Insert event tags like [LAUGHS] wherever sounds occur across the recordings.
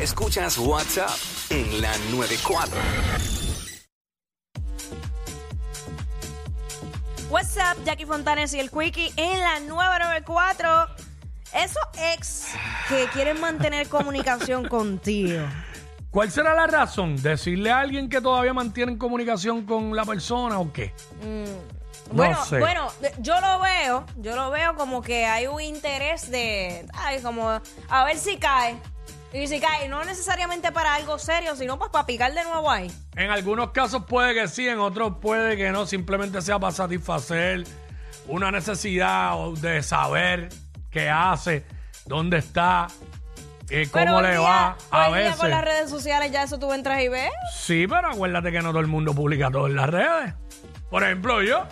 Escuchas WhatsApp en la 94. What's up, Jackie Fontanes y el Quickie en la nueva 94. Esos ex que quieren mantener comunicación contigo. ¿Cuál será la razón? ¿Decirle a alguien que todavía mantienen comunicación con la persona o qué? No Bueno, sé. bueno, yo lo veo, yo lo veo como que hay un interés de, ay, como a ver si cae. Y si cae, no necesariamente para algo serio, sino pues para picar de nuevo ahí. En algunos casos puede que sí, en otros puede que no, simplemente sea para satisfacer una necesidad o de saber qué hace, dónde está, eh, cómo le día- va. A hoy día veces. con las redes sociales ya eso tú entras y ves. Sí, pero acuérdate que no todo el mundo publica todo en las redes. Por ejemplo, yo.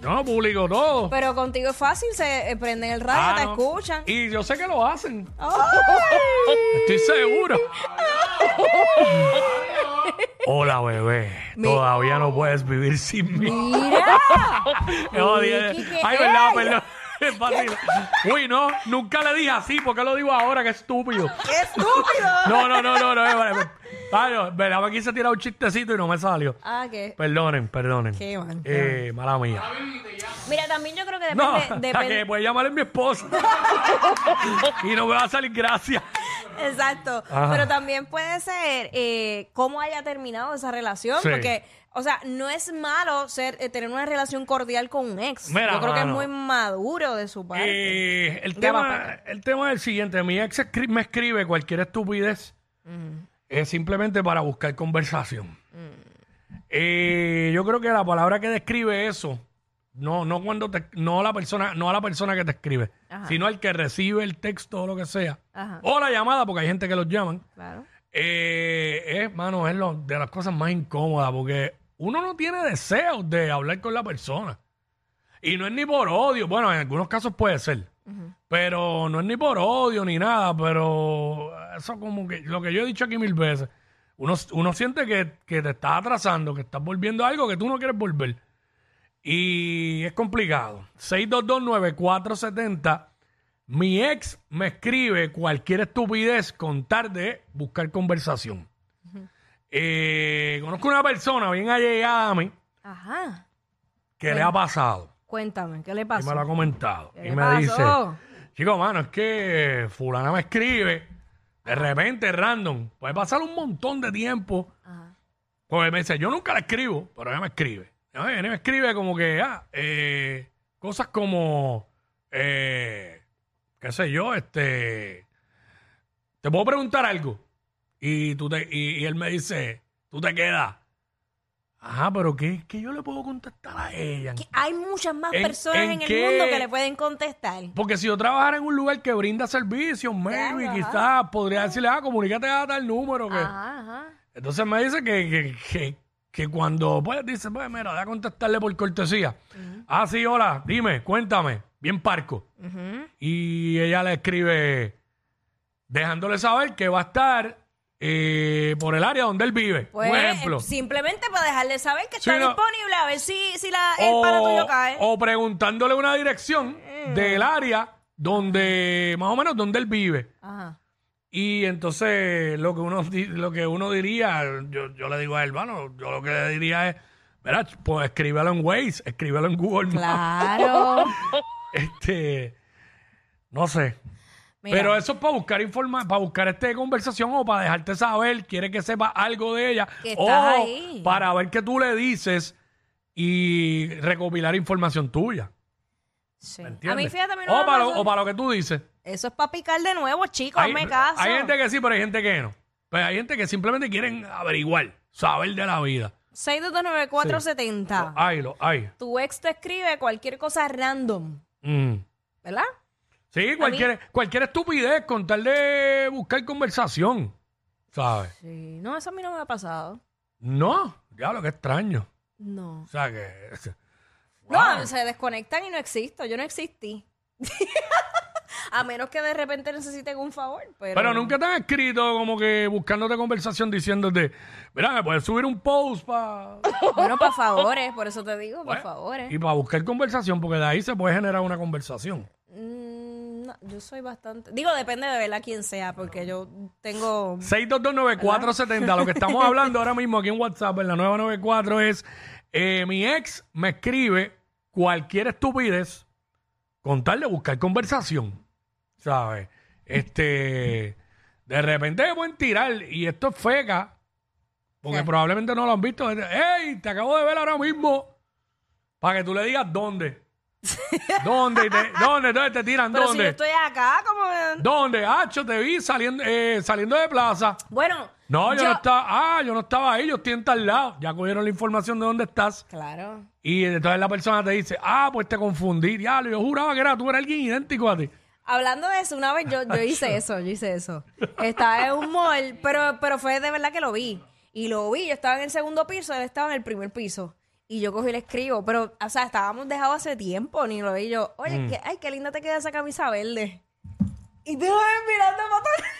No publico todo. Pero contigo es fácil, se eh, prenden el radio, Ah, te no. escuchan. Y yo sé que lo hacen. Estoy seguro. Hola, bebé. Mi- Todavía no puedes vivir sin mí. Mira. [LAUGHS] Qué ¿qué Ay, verdad, perdón. [LAUGHS] Es fácil. Uy, no, nunca le dije así. ¿Por qué lo digo ahora? Qué estúpido. [LAUGHS] ¡Qué estúpido! No, no, no, no, no. eh, vale, Ay, no, verdad, me quise tirar un chistecito y no me salió. Ah, ¿qué? Perdonen, perdonen. Qué mal, Eh, mala mía. Mira, también yo creo que No, depende. la depende- [LAUGHS] que puede llamar es mi esposa. y no me va a salir gracia. Exacto. Ajá. Pero también puede ser eh, cómo haya terminado esa relación. Sí. Porque, o sea, no es malo ser eh, tener una relación cordial con un ex. Mira, yo creo que es muy maduro de su parte. Eh, el, tema, el tema es el siguiente. Mi ex escri- me escribe cualquier estupidez es simplemente para buscar conversación. Eh, yo creo que la palabra que describe eso, no, no cuando te, no la persona, no a la persona que te escribe, Ajá. sino al que recibe el texto o lo que sea, Ajá. o la llamada, porque hay gente que los llaman. Claro. Eh, es, mano, es lo- de las cosas más incómodas porque uno no tiene deseos de hablar con la persona. Y no es ni por odio. Bueno, en algunos casos puede ser. Pero no es ni por odio ni nada. Pero eso como que lo que yo he dicho aquí mil veces. Uno, uno siente que, que te estás atrasando, que estás volviendo a algo que tú no quieres volver. Y es complicado. 6229470. Mi ex me escribe cualquier estupidez con tal de buscar conversación. Eh, conozco una persona bien allegada a mí Ajá. que le ha pasado. Cuéntame, ¿qué le Y pasó? me lo ha comentado. ¿Qué Y me pasó? dice, chico, mano, es que fulana me escribe de repente, random. Puede pasar un montón de tiempo. Ajá. Porque me dice, yo nunca la escribo, pero ella me escribe. Viene y me escribe como que, ah, eh, cosas como, eh, qué sé yo, este, te puedo preguntar algo. Y, tú te, y, y él me dice, tú te quedas. Ajá, pero ¿qué, qué yo le puedo contestar a ella? Que Hay muchas más ¿En- personas en en, el qué? mundo que le pueden contestar. Porque si yo trabajara en un lugar que brinda servicios, maybe, quizás podría decirle, ah, comunícate a tal número. Que... Ajá, ajá. Entonces me dice que, que, que, que cuando, pues, dice, pues, mira, voy a contestarle por cortesía. Ah, sí, hola, dime, cuéntame. Bien parco. Ujú. Y ella le escribe, dejándole saber que va a estar eh, por el área donde él vive. Pues, un ejemplo. eh, simplemente para dejarle saber que Sí, está no. disponible, a ver si, si la, el pana tuyo cae. o preguntándole una dirección del área donde, más o menos, donde él vive. Ajá. Y entonces lo que uno lo que uno diría, yo, yo le digo a él, bueno, yo lo que le diría es, mira, pues escríbelo en Waze, escríbelo en Google. Claro. [LAUGHS] Este, no sé. Mira, Pero eso es para buscar informa para buscar este conversación o para dejarte saber, quiere que sepa algo de ella. Que o ahí. para ver qué tú le dices y recopilar información tuya. sí. ¿Entiendes? A mí, fíjate, a mí no o, me para lo, o para lo que tú dices. Eso es para picar de nuevo, chicos, Hay, hazme caso. hay gente que sí, pero hay gente que no. Pues hay gente que simplemente quieren averiguar, saber de la vida. 6229470. Hay, lo hay. Tu ex te escribe cualquier cosa random, Mm. ¿verdad? Sí, cualquier, cualquier estupidez con tal de buscar conversación, ¿sabes? Sí. No, eso a mí no me ha pasado. No, ya lo que extraño. No. O sea que... No, se desconectan y no existo. Yo no existí. [LAUGHS] a menos que de repente necesiten un favor. Pero, Pero nunca te han escrito como que buscándote conversación diciéndote, mira, me puedes subir un post para... [LAUGHS] Bueno, para favores, por eso te digo, por favores. Y para buscar conversación, porque de ahí se puede generar una conversación. Mm, No, yo soy bastante. Digo, depende de verla quién sea, porque yo tengo. 6229470. Lo que estamos hablando ahora mismo aquí en WhatsApp, en la 994, es eh, mi ex me escribe cualquier estupidez con tal de buscar conversación. ¿Sabes? Este. De repente me pueden tirar, y esto es feca, porque probablemente no lo han visto. ¡Ey! Te acabo de ver ahora mismo. Para que tú le digas dónde. [LAUGHS] ¿Dónde? Te- ¿Dónde? ¿Dónde te tiran? Pero si ¿Dónde? yo estoy acá, como. ¿Dónde? Hacho, te vi saliendo, eh, saliendo de plaza. Bueno. No, yo, no estaba. Ah, yo no estaba ahí, yo estoy en tal lado. Ya cogieron la información de dónde estás. Claro. Y entonces la persona te dice, ah, pues te confundí. Diablo, yo juraba que era tú, eras alguien idéntico a ti. Hablando de eso, una vez yo, yo hice eso, yo hice eso. Estaba en un mall, pero, pero fue de verdad que lo vi. Y lo vi, yo estaba en el segundo piso, él estaba en el primer piso. Y yo cogí y le escribo, pero, o sea, estábamos dejados hace tiempo, ni lo vi yo. Oye, Mm. que, ay, qué linda te queda esa camisa verde. Y te lo ves mirando para atrás.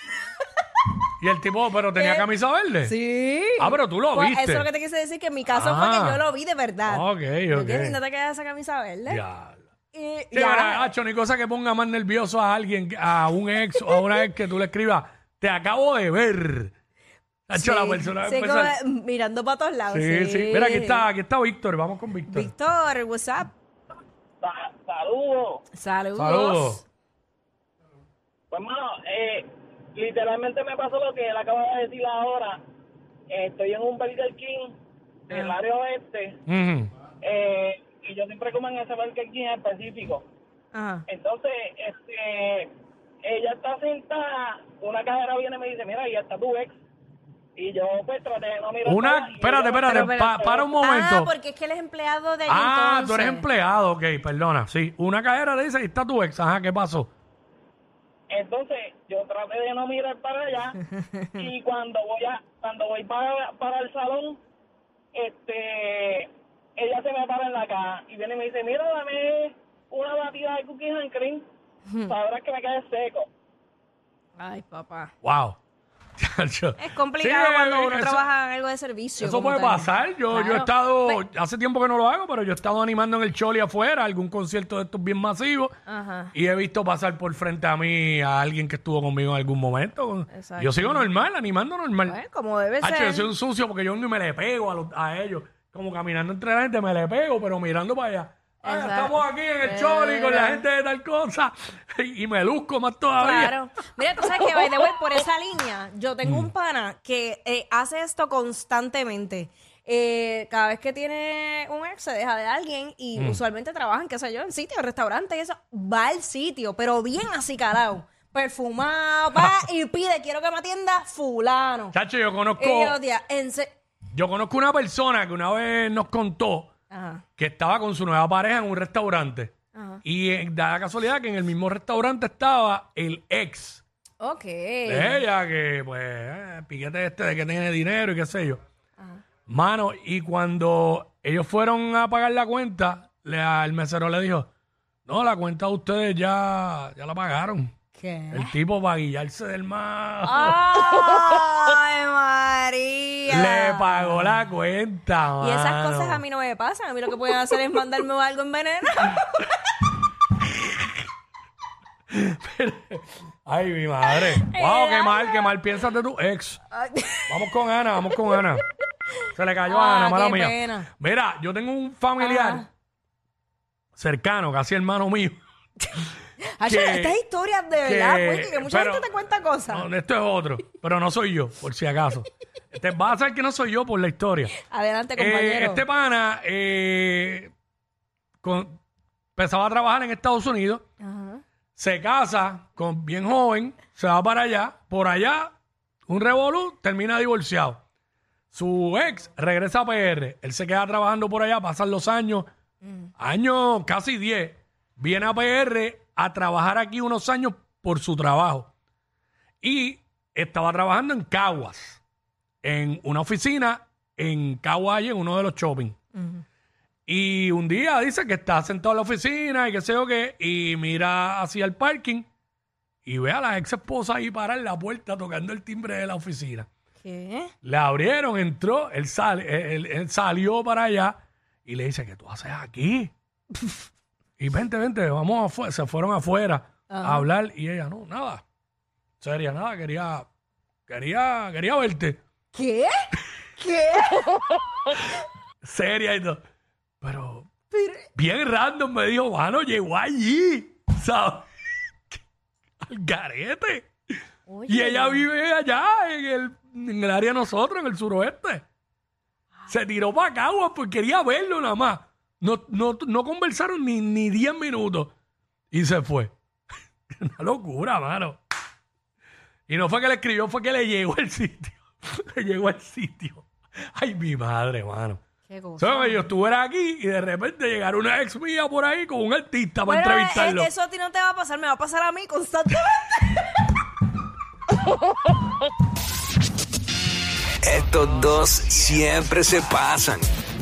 Y el tipo, pero tenía ¿Qué? camisa verde. Sí. Ah, pero tú lo Pues viste. Eso es lo que te quise decir, que en mi caso Ah. fue que yo lo vi de verdad. Ok, ok. Qué linda te queda esa camisa verde. Diablo. Y Sí, ya. pero, Hacho, ni cosa que ponga más nervioso a alguien, a un ex o a una ex que tú le escribas, te acabo de ver. Hacho, la persona va a sí, empezar- como mirando para todos lados. Sí, sí. Mira, aquí está, aquí está Víctor. Vamos con Víctor. Víctor, what's up? Sa- Saludos. Saludos. Saludos. Pues, mano, eh, literalmente me pasó lo que él acaba de decir ahora. Eh, estoy en un Burger King del área oeste Ujú. eh, y yo siempre como en ese Burger King en específico. Ajá. Entonces, este, ella está sentada, una cajera viene y me dice, mira, ahí está tu ex. Y yo, pues, traté de no mirar para Una, allá, y espérate, espérate, pero, pa- pero- para un momento. Ah, porque es que él es empleado de Ah, entonces. tú eres empleado, ok, perdona. Sí, una cajera le dice, ahí está tu ex. Ajá, ¿qué pasó? Entonces, yo traté de no mirar para allá [LAUGHS] y cuando voy a cuando voy para, para el salón, este ella se me para en la caja y viene y me dice, "Mira, dame una batida de cookies and cream." Sabrás que me quede seco. Ay, papá. Wow. [LAUGHS] Es complicado Sí, cuando uno eso- trabaja en algo de servicio. Eso como puede tal. pasar. Yo, yo he Claro. estado, Pe- hace tiempo que no lo hago, pero yo he estado animando en el Choli afuera, algún concierto de estos bien masivos. Ajá. Y he visto pasar por frente a mí a alguien que estuvo conmigo en algún momento. Exacto. Yo sigo normal, animando normal. Bueno, como debe Hacho, yo ser. soy un sucio porque yo ni me le pego a, los- a ellos. Como caminando entre la gente me le pego, pero mirando para allá. Ah, Exacto. estamos aquí en el Choli con la gente de tal cosa. [LAUGHS] Y, me luzco más todavía. Claro. Mira, tú sabes que, by the way, por [LAUGHS] esa línea, yo tengo Mm. un pana que eh, hace esto constantemente. Eh, cada vez que tiene un ex, se deja de alguien y Mm. usualmente trabajan, qué sé yo, en sitios, en restaurantes y eso. Va al sitio, pero bien acicalado. Perfumado, va [LAUGHS] y pide, quiero que me atienda fulano. Chacho, yo conozco, Y yo, tía, en se- yo conozco una persona que una vez nos contó Ajá, que estaba con su nueva pareja en un restaurante. ajá. Y eh, da la casualidad que en el mismo restaurante estaba el ex Ok. de ella, que pues, eh, piquete este de que tiene dinero y qué sé yo. Mano, y cuando ellos fueron a pagar la cuenta, le, el mesero le dijo, no, la cuenta de ustedes ya, ya la pagaron. ¿Qué? El tipo para guillarse del mar ¡Ay, [LAUGHS] María! le pagó la cuenta. Y esas mano. cosas a mí no me pasan. A mí lo que pueden hacer es mandarme algo en veneno. [LAUGHS] Ay, mi madre. Wow, qué mal, qué mal piensas de tu ex. Vamos con Ana, vamos con Ana. Se le cayó a Ah, Ana, mala qué mía. pena. Mira, yo tengo un familiar Ajá. cercano, casi hermano mío. [LAUGHS] Hacho, Que- estas historias de que- verdad, Wiki, que mucha pero- gente te cuenta cosas. No, esto es otro, pero no soy yo, por si acaso. Este, vas a saber que no soy yo por la historia. Adelante, Eh, compañero. este pana eh, con- empezaba a trabajar en Estados Unidos, Ajá. se casa con bien joven, se va para allá, por allá, un revolú, termina divorciado. Su ex regresa a PR, él se queda trabajando por allá, pasan los años, años casi 10, viene a PR a trabajar aquí unos años por su trabajo. Y estaba trabajando en Caguas, en una oficina en Caguas, en uno de los shopping. Y un día dice que está sentado en la oficina y qué sé yo qué, y mira hacia el parking y ve a la ex esposa ahí parar en la puerta tocando el timbre de la oficina. ¿Qué? Le abrieron, entró, él, sale, él, él salió para allá y le dice, ¿qué tú haces aquí? [LAUGHS] y vente, vente, vamos afuera. Se fueron afuera, a hablar y ella, no, nada. Seria, nada, quería, quería, quería verte. ¿Qué? ¿Qué? [LAUGHS] Seria y todo. Pero, bien random me dijo, mano, llegó allí, ¿sabes? Al garete. Oye, Y ella vive allá en el, en el área de nosotros, en el suroeste. Se tiró para Caguas porque quería verlo nada más. No, no, no conversaron ni, ni 10 minutos. Y se fue. [LAUGHS] Una locura, mano. Y no fue que le escribió, fue que le llegó el sitio. [LAUGHS] le llegó al sitio. Ay, mi madre, mano. Qué cosa. ¿Sabes? Yo estuviera aquí y de repente llegara una ex mía por ahí con un artista para Bueno, entrevistarlo. eh, eso a ti no te va a pasar, me va a pasar a mí constantemente. [LAUGHS] Estos dos siempre se pasan.